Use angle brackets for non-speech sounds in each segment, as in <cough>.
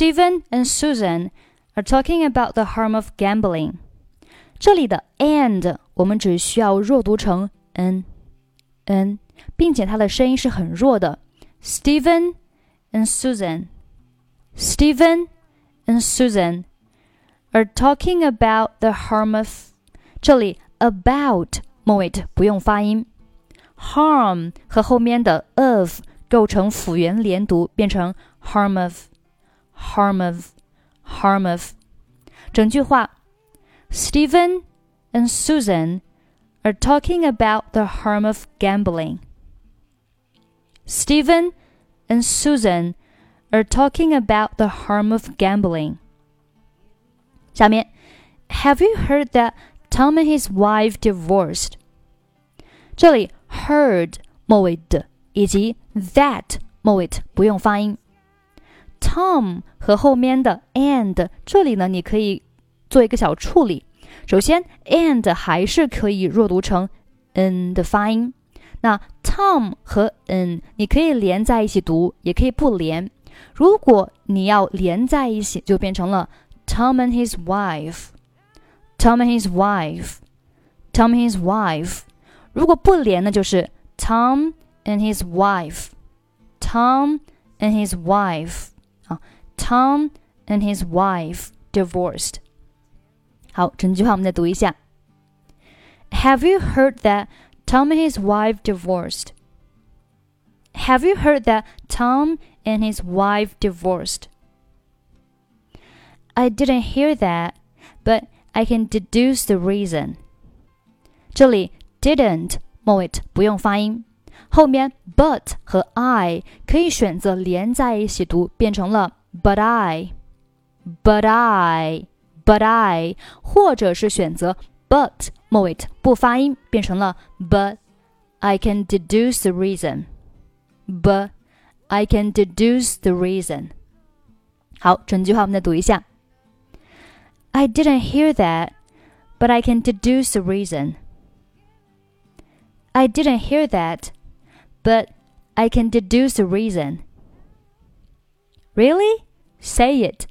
Steven and Susan are talking about the harm of gambling。这里的 and 我们只需要弱读成 n n，并且它的声音是很弱的。Steven and Susan, Steven and Susan are talking about the harm of。这里 about 末尾不用发音，harm 和后面的 of 构成辅元连读，变成 harm of。harm of, harm of。整句话，Steven and Susan are talking about the harm of gambling. Steven and Susan are talking about the harm of gambling. 下面，Have you heard that Tom and his wife divorced？这里 heard 末尾的以及 that 末尾不用发音。Tom 和后面的 and 这里呢，你可以做一个小处理。首先，and 还是可以弱读成 n 的发音。那 Tom 和 n 你可以连在一起读，也可以不连。如果你要连在一起，就变成了 Tom and his wife。Tom and his wife。Tom and his wife。如果不连呢，就是 Tom and his wife。Tom and his wife。啊，Tom and his wife divorced。好，整句话我们再读一下。Have you heard that Tom and his wife divorced? Have you heard that Tom and his wife divorced? I didn't hear that, but I can deduce the reason. 这里 didn't 末尾不用发音， 后面 but 和 I 可以选择连在一起读，变成了 but I, but I。but I，或者是选择 but 末尾不发音，变成了 but I can deduce the reason. But I can deduce the reason. 好，整句话我们再读一下。I didn't hear that, but I can deduce the reason. I didn't hear that, but I can deduce the reason. Really? Say it.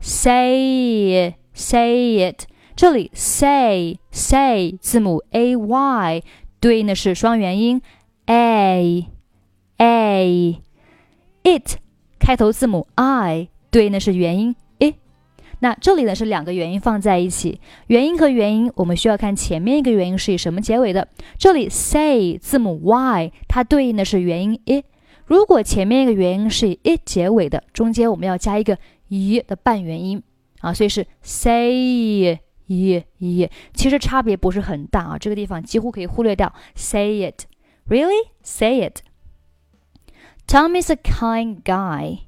Say say it，这里 say say 字母 a y 对应的是双元音 a a。it 开头字母 i 对应的是元音 i。 那这里呢是两个元音放在一起，元音和元音我们需要看前面一个元音是以什么结尾的。这里 say 字母 y 它对应的是元音 i。如果前面一个元音是以 i 结尾的，中间我们要加一个 i 的半元音。啊，所以是 say 一一，其实差别不是很大啊，这个地方几乎可以忽略掉 say it。Really? Say it. Tom is a kind guy.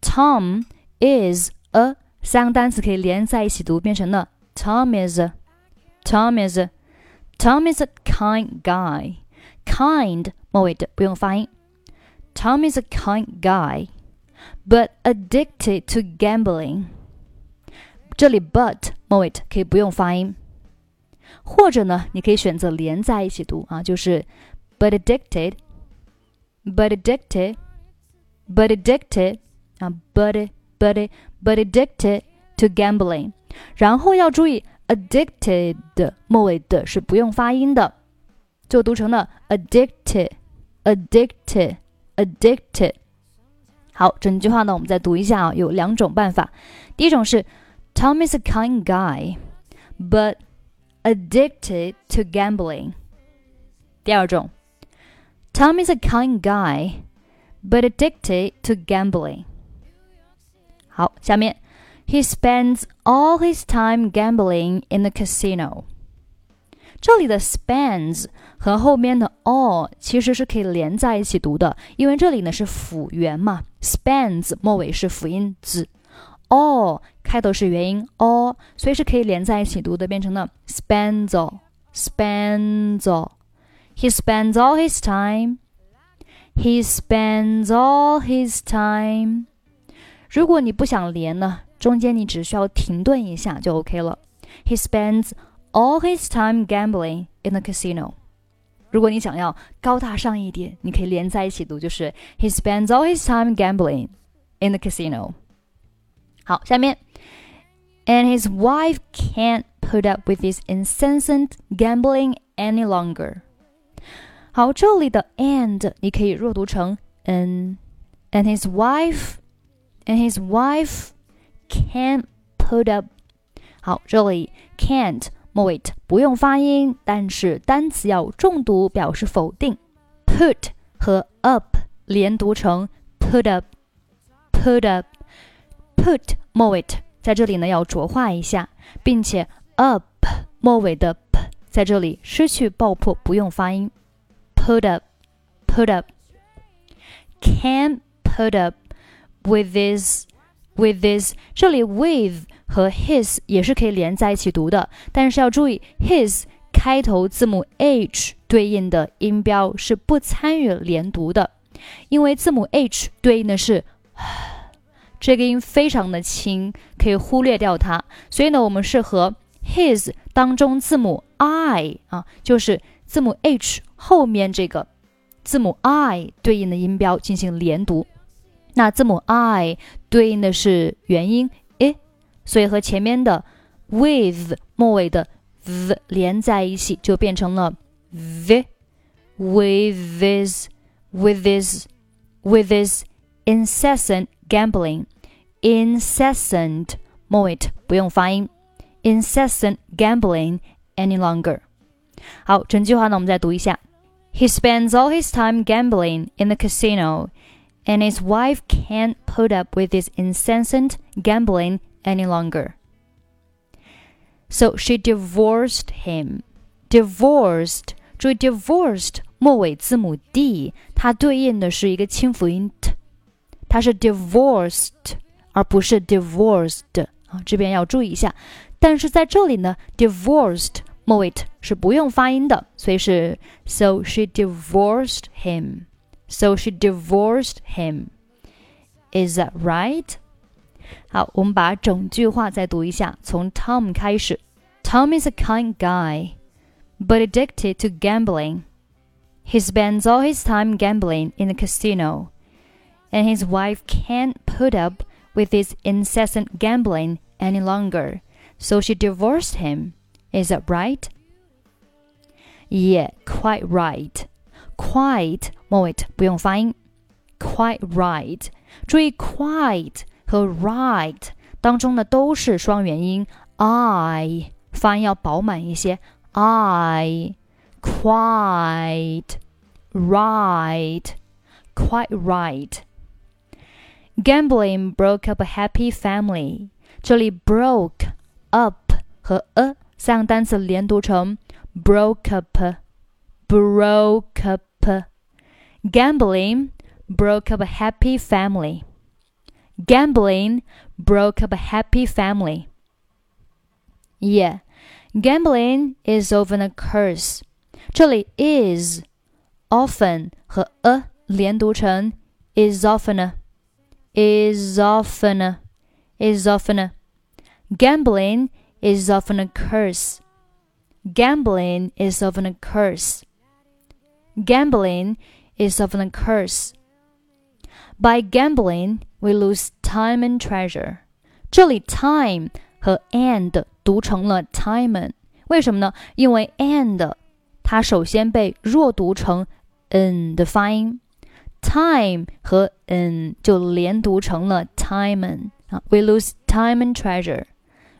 Tom is a 三个单词可以连在一起读，变成了 Tom is a, Tom is a, Tom is a kind guy. Kind 末尾的不用发音。Tom is a kind guy, but addicted to gambling. 这里 but 末尾可以不用发音，或者呢，你可以选择连在一起读啊，就是 but addicted，but addicted，but addicted 啊，but but but addicted to gambling。然后要注意 addicted 末尾的是不用发音的，就读成了 addicted，addicted，addicted。好，整句话呢，我们再读一下啊，有两种办法，第一种是。Tom is a kind guy, but addicted to gambling. 第二种，Tom is a kind guy, but addicted to gambling. 好，下面，He spends all his time gambling in the casino. 这里的 spends 和后面的 all 其实是可以连在一起读的，因为这里呢是辅元嘛，spends 末尾是辅音 z。all 开头是元音 all，所以是可以连在一起读的，变成了 spends all spends all。He spends all his time. He spends all his time. 如果你不想连呢，中间你只需要停顿一下就 OK 了。He spends all his time gambling in the casino. 如果你想要高大上一点，你可以连在一起读，就是 He spends all his time gambling in the casino。好，下面，and his wife can't put up with his incessant gambling any longer。好，这里的 and 你可以弱读成 n。And his wife, and his wife can't put up。好，这里 can't 末尾不用发音，但是单词要重读表示否定。Put 和 up 连读成 put up，put up。Put 末尾在这里呢要浊化一下，并且 up 末尾的 p 在这里失去爆破，不用发音。put up, put up. Can't put up With this, with this. 这里 with 和 his 也是可以连在一起读的，但是要注意 his 开头字母 h 对应的音标是不参与连读的，因为字母 h 对应的是 <sighs> 这个音非常的轻，可以忽略掉它。所以呢，我们是和 his 当中字母 i 啊，就是字母 h 后面这个字母 i 对应的音标进行连读，那字母 i 对应的是元音 i，所以和前面的 with 末尾的 v 连在一起，就变成了 v with this with this with this incessant gambling，incessant 末尾不用发音，incessant gambling any longer。好，整句话呢，我们再读一下。He spends all his time gambling in the casino, and his wife can't put up with his incessant gambling any longer. So she divorced him. Divorced，注意 divorced 末尾字母 d，它对应的是一个清辅音 t，它是 divorced 而不是 divorced 啊，这边要注意一下。但是在这里呢，divorced 末尾是不用发音的，所以是 So she divorced him. So she divorced him. Is that right? 好，我们把整句话再读一下，从 Tom 开始。Tom is a kind guy, but addicted to gambling. He spends all his time gambling in the casino, and his wife can't put up with his incessant gambling any longer, so she divorced him. Is that right? Yeah, quite right. Quite 末尾不用发音。Quite right. 注意 quite 和 right 当中呢都是双元音，i 发音要饱满一些。I quite right, quite right. Gambling broke up a happy family. 这里 broke up 和 a 三个单词连读成 broke up, broke up. Gambling broke up a happy family. Gambling broke up a happy family. Yeah, gambling is often a curse. 这里 is often 和 a 连读成 is often is often is often gambling is often a curse. Gambling is often a curse. Gambling is often a curse. By gambling, we lose time and treasure. 这里 time 和 and 读成了 time，为什么呢？因为 and 它首先被弱读成 n 的发音，time 和 n 就连读成了 time 啊。We lose time and treasure.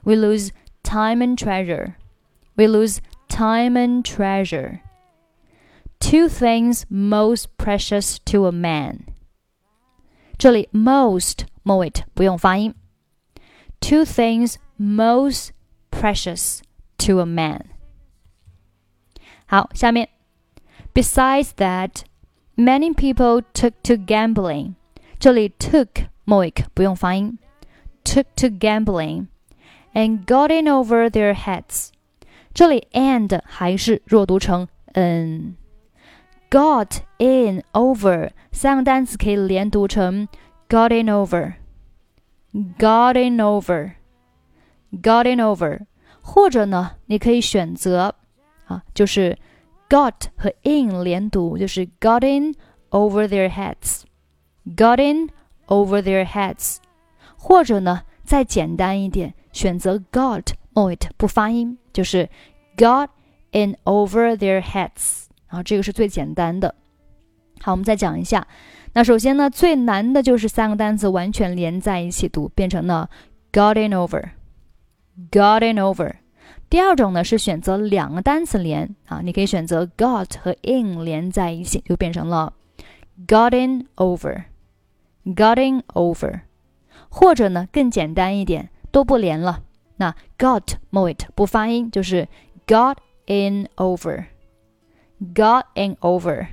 We lose time and treasure. We lose time and treasure. Two things most precious to a man. 这里 most 末尾不用发音。Two things most precious to a man. 好，下面 Besides that, many people took to gambling. 这里 took 末尾不用发音。Took to gambling and got in over their heads。这里 and 还是弱读成 n。 got in over 三个单词可以连读成 got in over，got in over，got in over，或者呢，你可以选择啊，就是 got 和 in 连读，就是 got in over their heads，got in over their heads，或者呢再简单一点，选择 got o it 不发音，就是 got in over their heads。 然后这个是最简单的。好，我们再讲一下。那首先呢，最难的就是三个单词完全连在一起读，变成了 gotten over，gotten over。第二种呢是选择两个单词连啊，你可以选择 got 和 in 连在一起，就变成了 gotten over，gotten over。或者呢更简单一点，都不连了，那 got mo it 不发音，就是 got in over，got in over。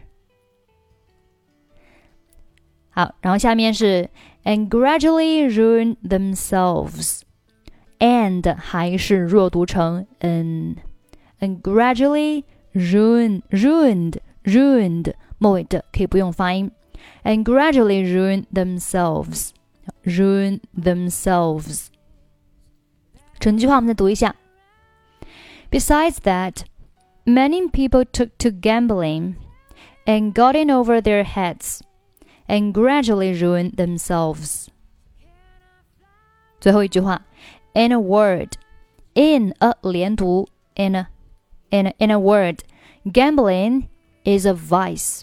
好，然后下面是 and gradually ruin themselves，and 还是弱读成 n and gradually ruin ruined ruined 末尾的可以不用发音，and gradually ruin themselves ruin themselves。整句话我们再读一下。Besides that, many people took to gambling and got in over their heads and gradually ruin themselves. 最后一句话，in a word, in a 连读，in a in a, in a word, gambling is a vice.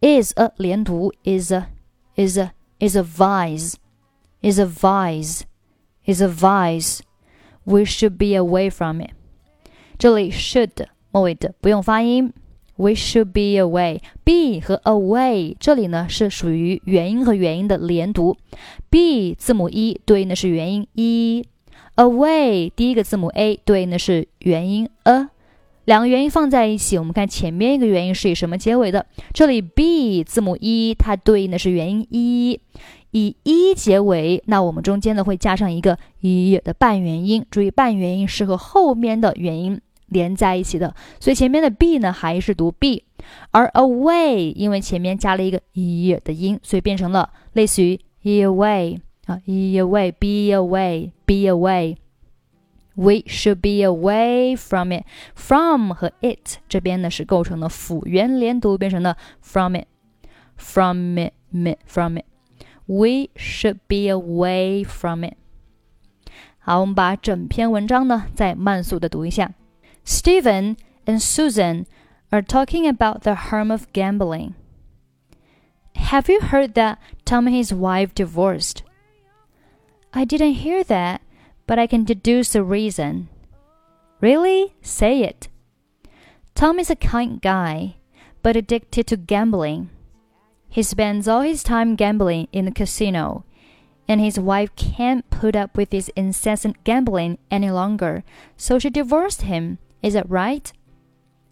is a 连读 is a is a is a vice is a vice is a vice. We should be away from it. 这里 should 末尾的不用发音。we should be away. Be 和 away 这里呢是属于元音和元音的连读。be 字母 e 对应的是元音 e，away 第一个字母 a 对应的是元音 a。两个元音放在一起，我们看前面一个元音是以什么结尾的？这里 b 字母 e 它对应的是元音 e，以 e 结尾，那我们中间呢会加上一个 e 的半元音。注意半元音是和后面的元音。连在一起的，所以前面的 be 呢还是读 be，而 away 因为前面加了一个 e 的音，所以变成了类似于 e away 啊，e away，be away，be away。We should be away from it. From 和 it 这边呢是构成了辅元连读，变成了 from it，from it，from it。We should be away from it。好，我们把整篇文章呢再慢速的读一下。Steven and Susan are talking about the harm of gambling. Have you heard that Tom and his wife divorced? I didn't hear that, but I can deduce the reason. Really? Say it. Tom is a kind guy, but addicted to gambling. He spends all his time gambling in the casino, and his wife can't put up with his incessant gambling any longer, so she divorced him is that right?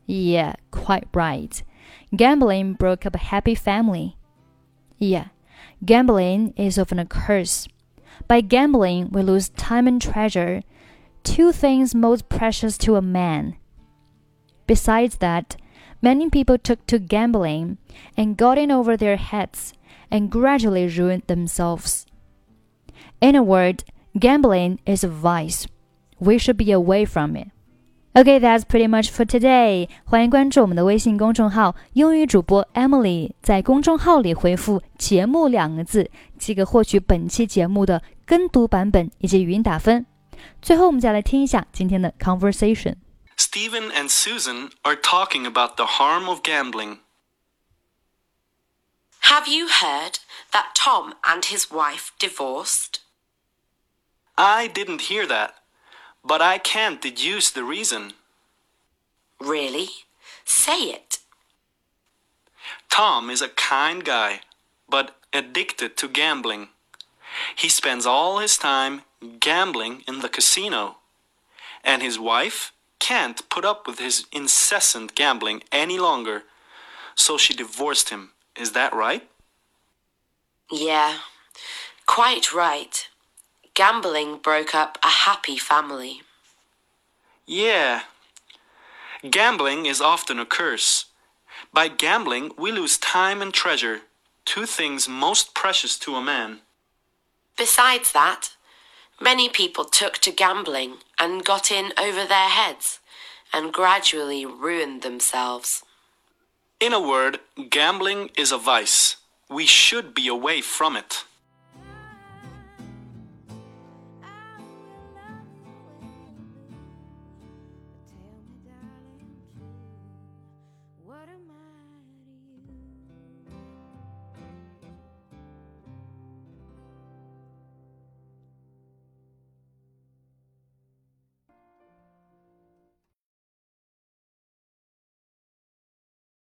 Yeah, quite right. Gambling broke up a happy family. Yeah, gambling is often a curse. By gambling, we lose time and treasure, two things most precious to a man. Besides that, many people took to gambling and got in over their heads and gradually ruined themselves. In a word, gambling is a vice. We should be away from it. Okay, that's pretty much for today. 欢迎关注我们的微信公众号“英语主播 Emily”，在公众号里回复“节目”两个字，即可获取本期节目的跟读版本以及语音打分。最后，我们再来听一下今天的 conversation。Steven and Susan are talking about the harm of gambling. Have you heard that Tom and his wife divorced? I didn't hear that. But I can't deduce the reason. Really? Say it. Tom is a kind guy, but addicted to gambling. He spends all his time gambling in the casino. And his wife can't put up with his incessant gambling any longer, so she divorced him. Is that right? Yeah, quite right. Gambling broke up a happy family. Yeah. Gambling is often a curse. By gambling, we lose time and treasure, two things most precious to a man. Besides that, many people took to gambling and got in over their heads and gradually ruined themselves. In a word, gambling is a vice. We should be away from it.